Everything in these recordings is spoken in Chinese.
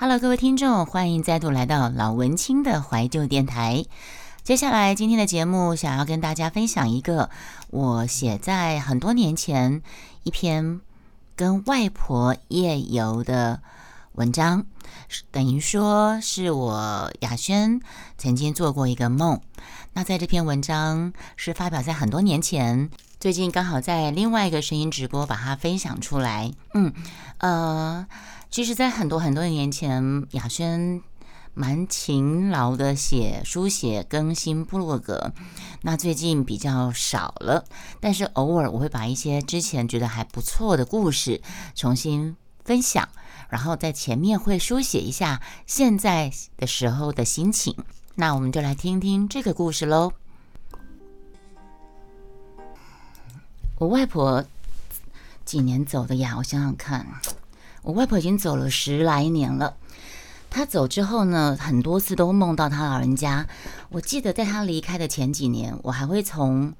Hello，各位听众，欢迎再度来到老文青的怀旧电台。接下来今天的节目，想要跟大家分享一个我写在很多年前一篇跟外婆夜游的文章，等于说是我雅轩曾经做过一个梦。那在这篇文章是发表在很多年前，最近刚好在另外一个声音直播把它分享出来。嗯，呃。其实，在很多很多年前，雅轩蛮勤劳的写书写、更新部落格。那最近比较少了，但是偶尔我会把一些之前觉得还不错的故事重新分享，然后在前面会书写一下现在的时候的心情。那我们就来听听这个故事喽。我外婆几年走的呀？我想想看。我外婆已经走了十来年了。她走之后呢，很多次都梦到她老人家。我记得在她离开的前几年，我还会从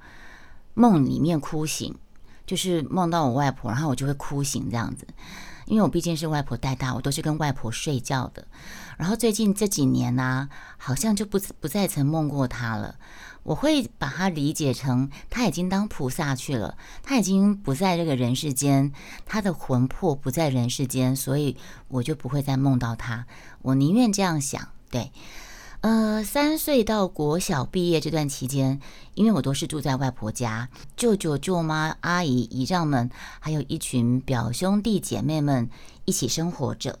梦里面哭醒，就是梦到我外婆，然后我就会哭醒这样子。因为我毕竟是外婆带大，我都是跟外婆睡觉的。然后最近这几年呢，好像就不不再曾梦过他了。我会把它理解成他已经当菩萨去了，他已经不在这个人世间，他的魂魄不在人世间，所以我就不会再梦到他。我宁愿这样想。对，呃，三岁到国小毕业这段期间，因为我都是住在外婆家，舅舅、舅妈、阿姨、姨丈们，还有一群表兄弟姐妹们一起生活着，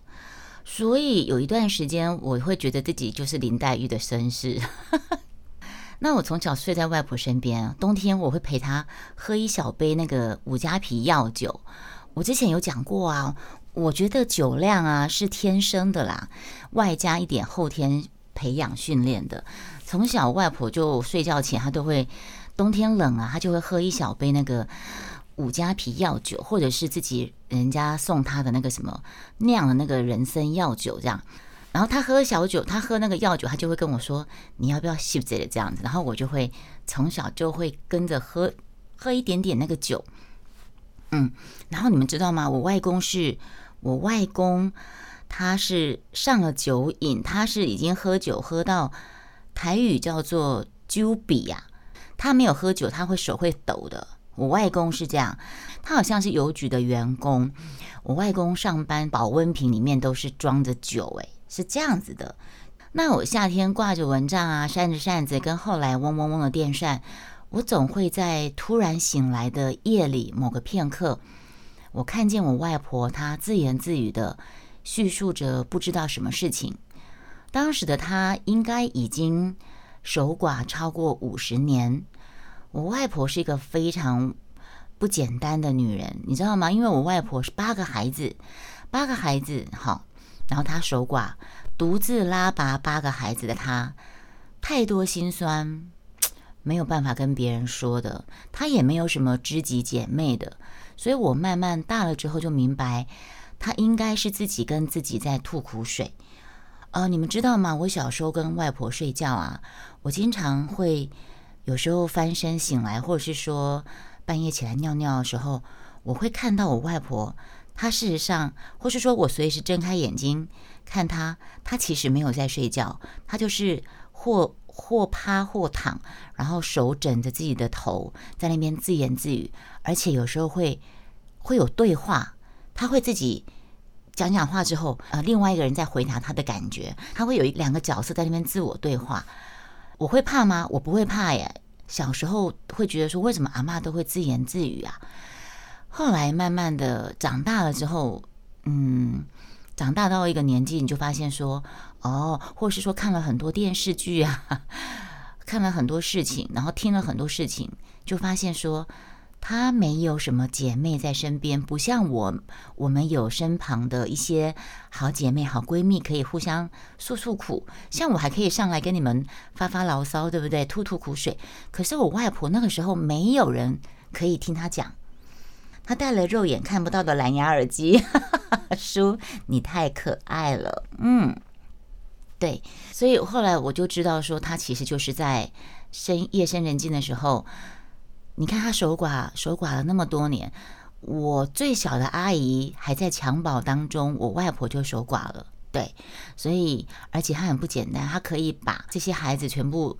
所以有一段时间，我会觉得自己就是林黛玉的身世。那我从小睡在外婆身边，冬天我会陪她喝一小杯那个五加皮药酒。我之前有讲过啊，我觉得酒量啊是天生的啦，外加一点后天培养训练的。从小外婆就睡觉前，她都会冬天冷啊，她就会喝一小杯那个五加皮药酒，或者是自己人家送他的那个什么酿的那个人参药酒这样。然后他喝小酒，他喝那个药酒，他就会跟我说：“你要不要吸这个这样子？”然后我就会从小就会跟着喝喝一点点那个酒，嗯。然后你们知道吗？我外公是我外公，他是上了酒瘾，他是已经喝酒喝到台语叫做“揪比”呀。他没有喝酒，他会手会抖的。我外公是这样，他好像是邮局的员工。我外公上班保温瓶里面都是装着酒，诶，是这样子的。那我夏天挂着蚊帐啊，扇着扇子，跟后来嗡嗡嗡的电扇，我总会在突然醒来的夜里某个片刻，我看见我外婆她自言自语的叙述着不知道什么事情。当时的她应该已经守寡超过五十年。我外婆是一个非常不简单的女人，你知道吗？因为我外婆是八个孩子，八个孩子，好。然后她守寡，独自拉拔八个孩子的她，太多心酸，没有办法跟别人说的。她也没有什么知己姐妹的，所以我慢慢大了之后就明白，她应该是自己跟自己在吐苦水。呃，你们知道吗？我小时候跟外婆睡觉啊，我经常会有时候翻身醒来，或者是说半夜起来尿尿的时候，我会看到我外婆。她事实上，或是说我随时睁开眼睛看她，她其实没有在睡觉，她就是或或趴或躺，然后手枕着自己的头，在那边自言自语，而且有时候会会有对话，他会自己讲讲话之后，呃，另外一个人在回答他的感觉，他会有一两个角色在那边自我对话。我会怕吗？我不会怕耶。小时候会觉得说，为什么阿妈都会自言自语啊？后来慢慢的长大了之后，嗯，长大到一个年纪，你就发现说，哦，或是说看了很多电视剧啊，看了很多事情，然后听了很多事情，就发现说，她没有什么姐妹在身边，不像我，我们有身旁的一些好姐妹、好闺蜜可以互相诉诉苦，像我还可以上来跟你们发发牢骚，对不对？吐吐苦水。可是我外婆那个时候没有人可以听她讲。她戴了肉眼看不到的蓝牙耳机，叔，你太可爱了，嗯，对，所以后来我就知道说，她其实就是在深夜深人静的时候，你看他守寡守寡了那么多年，我最小的阿姨还在襁褓当中，我外婆就守寡了，对，所以而且他很不简单，他可以把这些孩子全部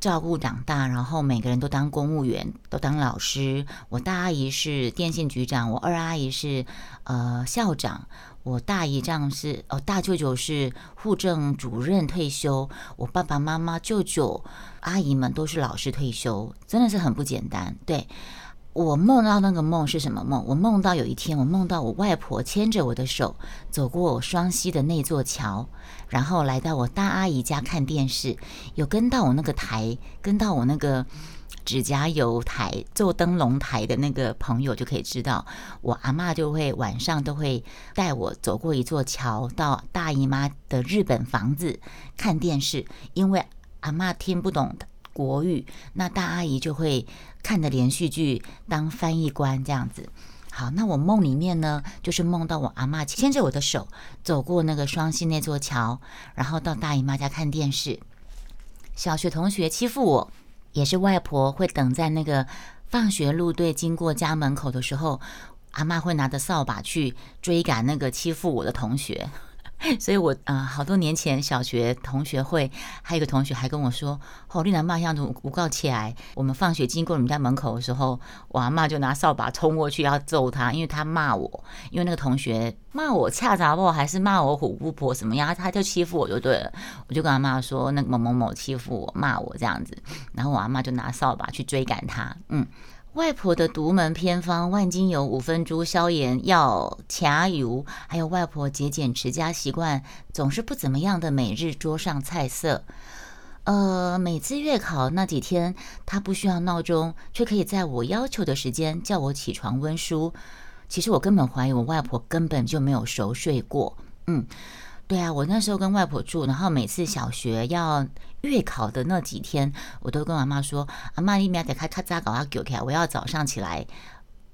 照顾长大，然后每个人都当公务员，都当老师。我大阿姨是电信局长，我二阿姨是呃校长，我大姨丈是哦大舅舅是户政主任退休，我爸爸妈妈舅舅阿姨们都是老师退休，真的是很不简单。对。我梦到那个梦是什么梦？我梦到有一天，我梦到我外婆牵着我的手走过我双溪的那座桥，然后来到我大阿姨家看电视，有跟到我那个台，跟到我那个指甲油台做灯笼台的那个朋友就可以知道，我阿妈就会晚上都会带我走过一座桥，到大姨妈的日本房子看电视，因为阿妈听不懂国语，那大阿姨就会。看的连续剧当翻译官这样子，好，那我梦里面呢，就是梦到我阿妈牵着我的手走过那个双溪那座桥，然后到大姨妈家看电视。小学同学欺负我，也是外婆会等在那个放学路队经过家门口的时候，阿妈会拿着扫把去追赶那个欺负我的同学。所以，我啊，好多年前小学同学会，还有一个同学还跟我说：“哦，丽南妈像从诬告起来，我们放学经过你们家门口的时候，我阿妈就拿扫把冲过去要揍他，因为他骂我，因为那个同学骂我恰杂不，还是骂我虎姑婆什么样，他就欺负我就对了。我就跟阿妈说，那某某某欺负我，骂我这样子，然后我阿妈就拿扫把去追赶他，嗯。”外婆的独门偏方：万金油、五分猪、消炎药、卡油，还有外婆节俭持家习惯总是不怎么样的每日桌上菜色。呃，每次月考那几天，她不需要闹钟，却可以在我要求的时间叫我起床温书。其实我根本怀疑我外婆根本就没有熟睡过。嗯。对啊，我那时候跟外婆住，然后每次小学要月考的那几天，我都跟妈妈说：“阿妈，你明天开咔嚓搞啊给我我要早上起来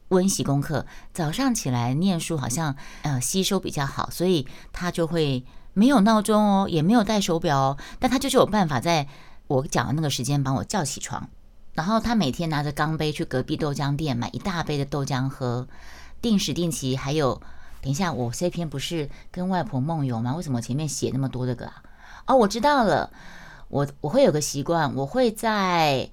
温习功课，早上起来念书好像呃吸收比较好，所以他就会没有闹钟哦，也没有戴手表哦，但他就是有办法在我讲的那个时间把我叫起床。然后他每天拿着钢杯去隔壁豆浆店买一大杯的豆浆喝，定时定期还有。”等一下，我这篇不是跟外婆梦游吗？为什么前面写那么多这个啊？哦，我知道了，我我会有个习惯，我会在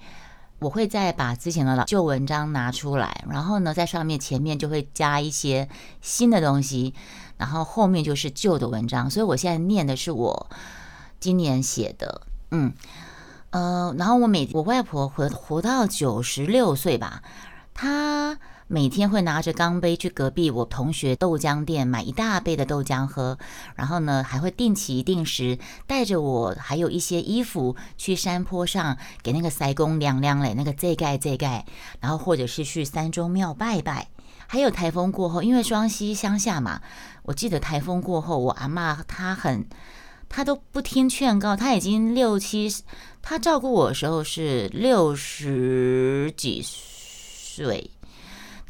我会再把之前的老旧文章拿出来，然后呢，在上面前面就会加一些新的东西，然后后面就是旧的文章。所以我现在念的是我今年写的，嗯呃，然后我每我外婆活活到九十六岁吧，她。每天会拿着钢杯去隔壁我同学豆浆店买一大杯的豆浆喝，然后呢，还会定期定时带着我还有一些衣服去山坡上给那个塞公凉凉嘞，那个这盖这盖，然后或者是去三中庙拜拜。还有台风过后，因为双溪乡下嘛，我记得台风过后，我阿妈她很，她都不听劝告，她已经六七，她照顾我的时候是六十几岁。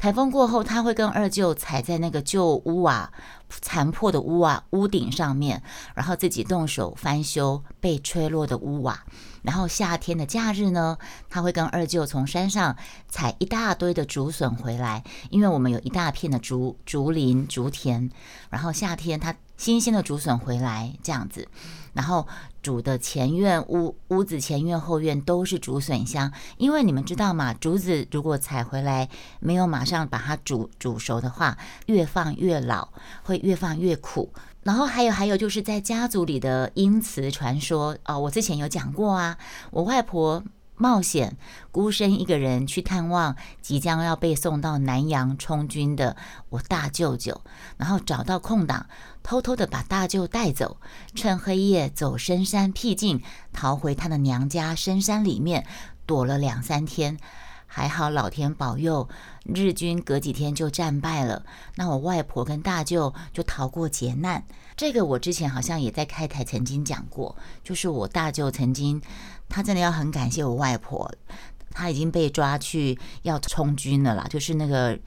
台风过后，他会跟二舅踩在那个旧屋瓦、残破的屋瓦屋顶上面，然后自己动手翻修被吹落的屋瓦。然后夏天的假日呢，他会跟二舅从山上采一大堆的竹笋回来，因为我们有一大片的竹竹林、竹田。然后夏天他新鲜的竹笋回来，这样子。然后煮的前院屋屋子前院后院都是竹笋香，因为你们知道嘛，竹子如果采回来没有马上把它煮煮熟的话，越放越老，会越放越苦。然后还有还有就是在家族里的因词传说哦，我之前有讲过啊，我外婆。冒险，孤身一个人去探望即将要被送到南洋充军的我大舅舅，然后找到空档，偷偷的把大舅带走，趁黑夜走深山僻静，逃回他的娘家深山里面躲了两三天。还好老天保佑，日军隔几天就战败了，那我外婆跟大舅就逃过劫难。这个我之前好像也在开台曾经讲过，就是我大舅曾经。他真的要很感谢我外婆，他已经被抓去要充军了啦，就是那个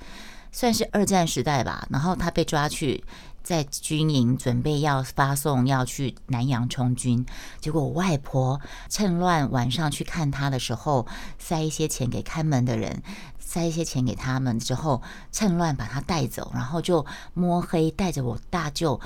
算是二战时代吧。然后他被抓去在军营准备要发送要去南洋充军，结果我外婆趁乱晚上去看他的时候，塞一些钱给看门的人，塞一些钱给他们之后，趁乱把他带走，然后就摸黑带着我大舅。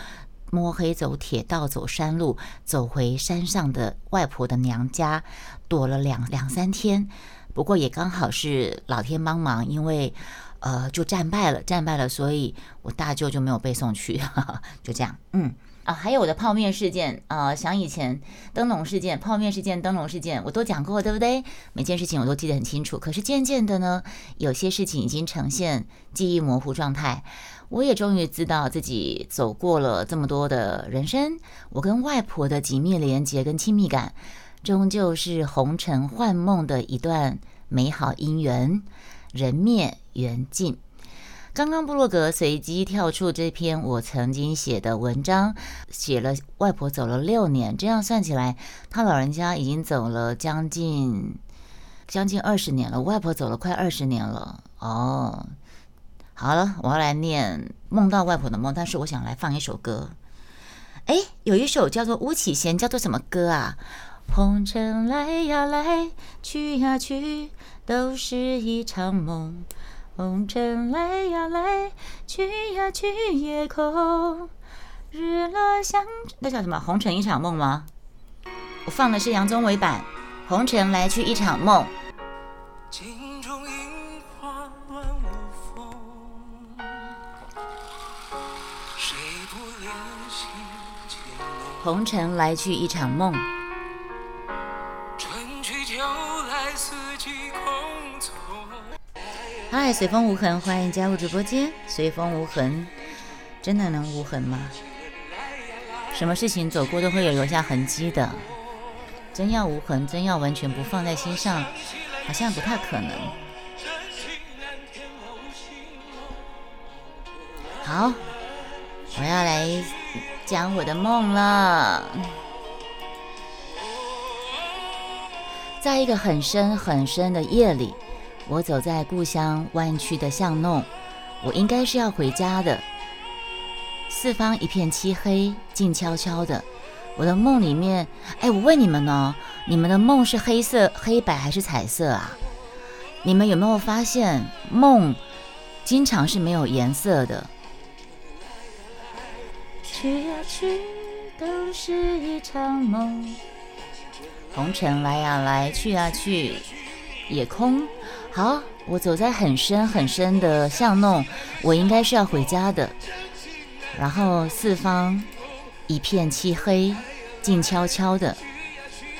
摸黑走铁道、走山路，走回山上的外婆的娘家，躲了两两三天。不过也刚好是老天帮忙，因为呃就战败了，战败了，所以我大舅就没有被送去，就这样，嗯。啊，还有我的泡面事件啊，想以前灯笼事件、泡面事件、灯笼事件，我都讲过，对不对？每件事情我都记得很清楚。可是渐渐的呢，有些事情已经呈现记忆模糊状态。我也终于知道自己走过了这么多的人生，我跟外婆的紧密连接跟亲密感，终究是红尘幻梦的一段美好姻缘，人灭缘尽。刚刚布洛格随机跳出这篇我曾经写的文章，写了外婆走了六年，这样算起来，他老人家已经走了将近将近二十年了，外婆走了快二十年了。哦，好了，我要来念梦到外婆的梦，但是我想来放一首歌。哎，有一首叫做巫启贤，叫做什么歌啊？红尘来呀来，去呀去，都是一场梦。红尘来呀来，去呀去，夜空日落相。那叫什么？红尘一场梦吗？我放的是杨宗纬版《红尘来去一场梦》。红尘来去一场梦。嗨，随风无痕，欢迎加入直播间。随风无痕，真的能无痕吗？什么事情走过都会有留下痕迹的，真要无痕，真要完全不放在心上，好像不太可能。好，我要来讲我的梦了。在一个很深很深的夜里。我走在故乡弯曲的巷弄，我应该是要回家的。四方一片漆黑，静悄悄的。我的梦里面，哎，我问你们呢，你们的梦是黑色、黑白还是彩色啊？你们有没有发现梦经常是没有颜色的？去呀去，都是一场梦。红尘来呀来，去呀去，也空。好，我走在很深很深的巷弄，我应该是要回家的。然后四方一片漆黑，静悄悄的。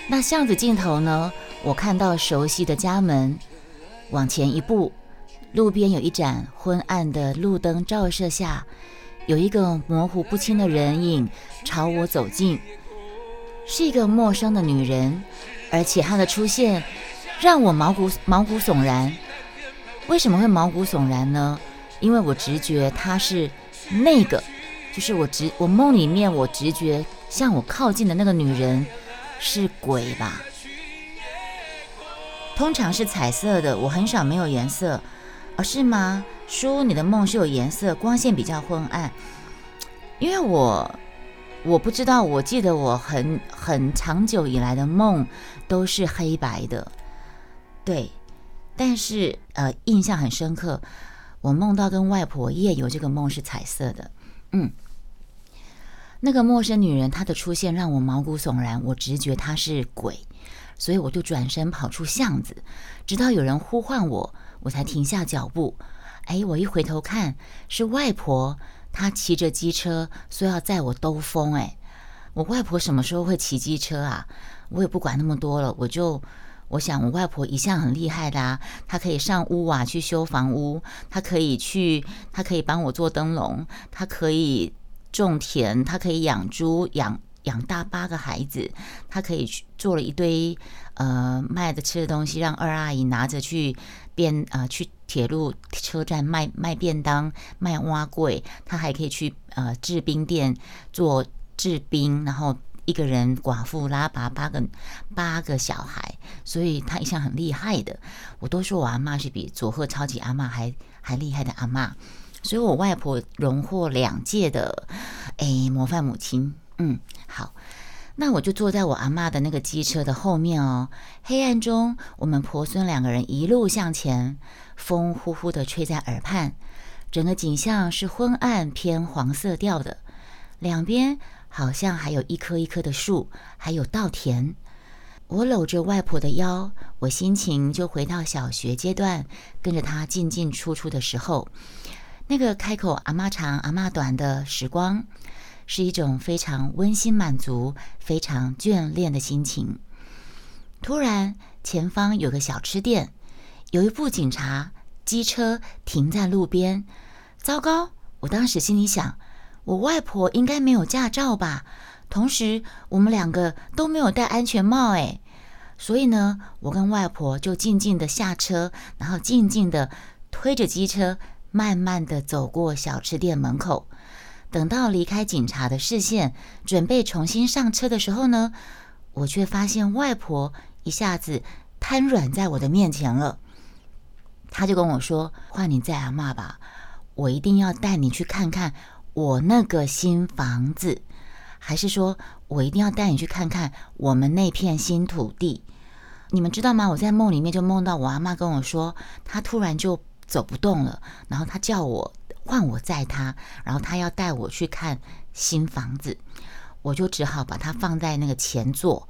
那巷子尽头呢？我看到熟悉的家门。往前一步，路边有一盏昏暗的路灯照射下，有一个模糊不清的人影朝我走近，是一个陌生的女人，而且她的出现。让我毛骨毛骨悚然，为什么会毛骨悚然呢？因为我直觉她是那个，就是我直我梦里面我直觉向我靠近的那个女人是鬼吧？通常是彩色的，我很少没有颜色，哦，是吗？叔，你的梦是有颜色，光线比较昏暗，因为我我不知道，我记得我很很长久以来的梦都是黑白的。对，但是呃，印象很深刻。我梦到跟外婆夜游，这个梦是彩色的。嗯，那个陌生女人她的出现让我毛骨悚然，我直觉她是鬼，所以我就转身跑出巷子，直到有人呼唤我，我才停下脚步。哎，我一回头看，是外婆，她骑着机车说要载我兜风。哎，我外婆什么时候会骑机车啊？我也不管那么多了，我就。我想，我外婆一向很厉害的啊，她可以上屋瓦去修房屋，她可以去，她可以帮我做灯笼，她可以种田，她可以养猪，养养大八个孩子，她可以去做了一堆呃卖的吃的东西，让二阿姨拿着去便呃去铁路车站卖卖便当，卖蛙柜，她还可以去呃制冰店做制冰，然后。一个人寡妇拉拔八个八个小孩，所以她一向很厉害的。我都说我阿妈是比佐贺超级阿妈还还厉害的阿妈，所以我外婆荣获两届的哎模范母亲。嗯，好，那我就坐在我阿妈的那个机车的后面哦。黑暗中，我们婆孙两个人一路向前，风呼呼的吹在耳畔，整个景象是昏暗偏黄色调的。两边好像还有一棵一棵的树，还有稻田。我搂着外婆的腰，我心情就回到小学阶段，跟着她进进出出的时候，那个开口阿妈长阿妈短的时光，是一种非常温馨满足、非常眷恋的心情。突然，前方有个小吃店，有一部警察机车停在路边。糟糕！我当时心里想，我外婆应该没有驾照吧？同时，我们两个都没有戴安全帽，诶。所以呢，我跟外婆就静静的下车，然后静静的推着机车，慢慢的走过小吃店门口。等到离开警察的视线，准备重新上车的时候呢，我却发现外婆一下子瘫软在我的面前了。他就跟我说：“换你再阿骂吧，我一定要带你去看看我那个新房子。”还是说我一定要带你去看看我们那片新土地？你们知道吗？我在梦里面就梦到我阿妈跟我说，她突然就走不动了，然后她叫我换我载她，然后她要带我去看新房子，我就只好把它放在那个前座。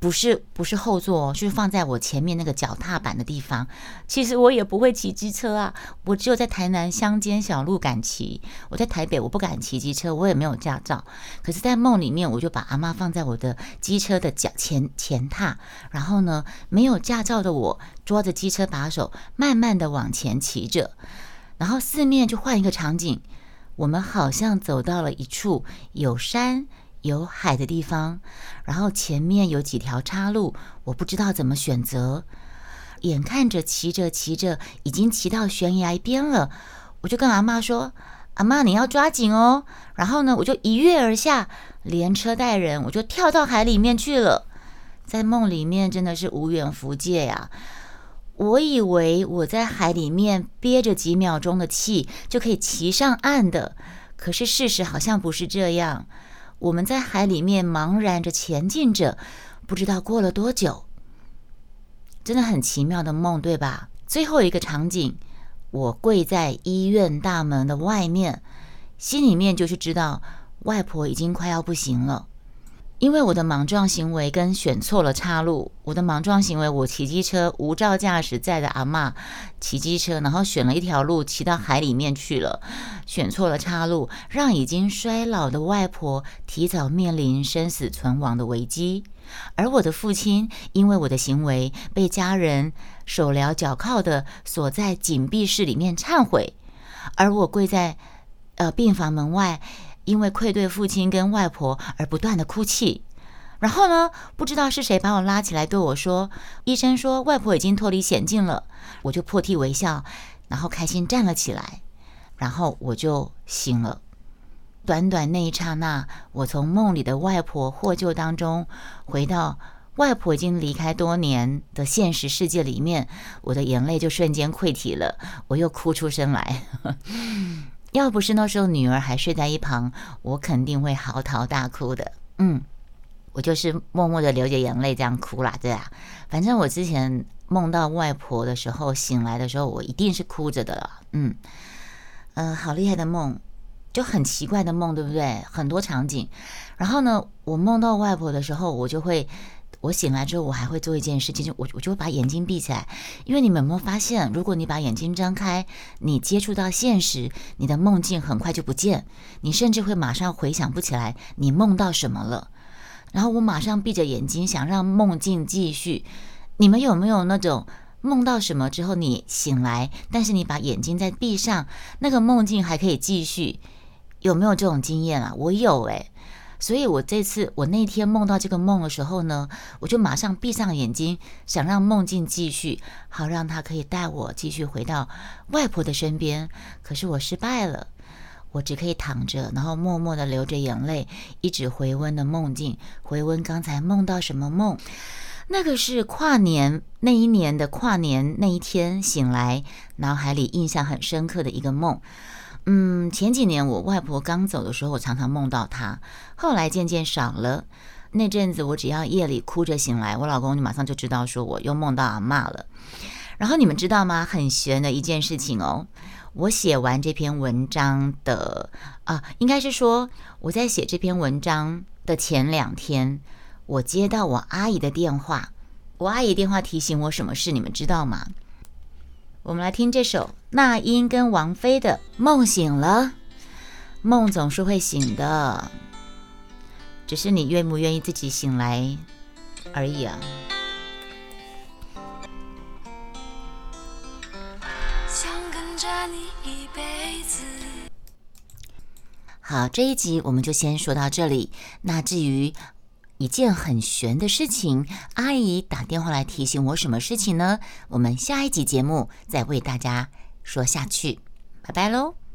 不是不是后座，就是放在我前面那个脚踏板的地方。其实我也不会骑机车啊，我只有在台南乡间小路敢骑。我在台北我不敢骑机车，我也没有驾照。可是，在梦里面，我就把阿妈放在我的机车的脚前前踏，然后呢，没有驾照的我抓着机车把手，慢慢的往前骑着，然后四面就换一个场景，我们好像走到了一处有山。有海的地方，然后前面有几条岔路，我不知道怎么选择。眼看着骑着骑着，已经骑到悬崖边了，我就跟阿妈说：“阿妈，你要抓紧哦。”然后呢，我就一跃而下，连车带人，我就跳到海里面去了。在梦里面真的是无远弗届呀！我以为我在海里面憋着几秒钟的气就可以骑上岸的，可是事实好像不是这样。我们在海里面茫然着前进着，不知道过了多久，真的很奇妙的梦，对吧？最后一个场景，我跪在医院大门的外面，心里面就是知道外婆已经快要不行了。因为我的莽撞行为跟选错了岔路，我的莽撞行为，我骑机车无照驾驶载着阿妈骑机车，然后选了一条路骑到海里面去了，选错了岔路，让已经衰老的外婆提早面临生死存亡的危机，而我的父亲因为我的行为被家人手镣脚铐的锁在紧闭室里面忏悔，而我跪在呃病房门外。因为愧对父亲跟外婆而不断的哭泣，然后呢，不知道是谁把我拉起来对我说：“医生说外婆已经脱离险境了。”我就破涕为笑，然后开心站了起来，然后我就醒了。短短那一刹那，我从梦里的外婆获救当中回到外婆已经离开多年的现实世界里面，我的眼泪就瞬间溃体了，我又哭出声来。要不是那时候女儿还睡在一旁，我肯定会嚎啕大哭的。嗯，我就是默默的流着眼泪这样哭啦，对啊。反正我之前梦到外婆的时候，醒来的时候我一定是哭着的了。嗯，呃，好厉害的梦，就很奇怪的梦，对不对？很多场景。然后呢，我梦到外婆的时候，我就会。我醒来之后，我还会做一件事情，就我我就会把眼睛闭起来，因为你们有没有发现，如果你把眼睛张开，你接触到现实，你的梦境很快就不见，你甚至会马上回想不起来你梦到什么了。然后我马上闭着眼睛，想让梦境继续。你们有没有那种梦到什么之后你醒来，但是你把眼睛再闭上，那个梦境还可以继续？有没有这种经验啊？我有诶。所以，我这次我那天梦到这个梦的时候呢，我就马上闭上眼睛，想让梦境继续，好让他可以带我继续回到外婆的身边。可是我失败了，我只可以躺着，然后默默的流着眼泪，一直回温的梦境，回温刚才梦到什么梦。那个是跨年那一年的跨年那一天醒来，脑海里印象很深刻的一个梦。嗯，前几年我外婆刚走的时候，我常常梦到她，后来渐渐少了。那阵子我只要夜里哭着醒来，我老公就马上就知道说我又梦到阿妈了。然后你们知道吗？很悬的一件事情哦，我写完这篇文章的啊，应该是说我在写这篇文章的前两天，我接到我阿姨的电话。我阿姨电话提醒我什么事，你们知道吗？我们来听这首那英跟王菲的《梦醒了》。梦总是会醒的，只是你愿不愿意自己醒来而已啊。好，这一集我们就先说到这里。那至于一件很悬的事情，阿姨打电话来提醒我什么事情呢？我们下一集节目再为大家说下去。拜拜喽。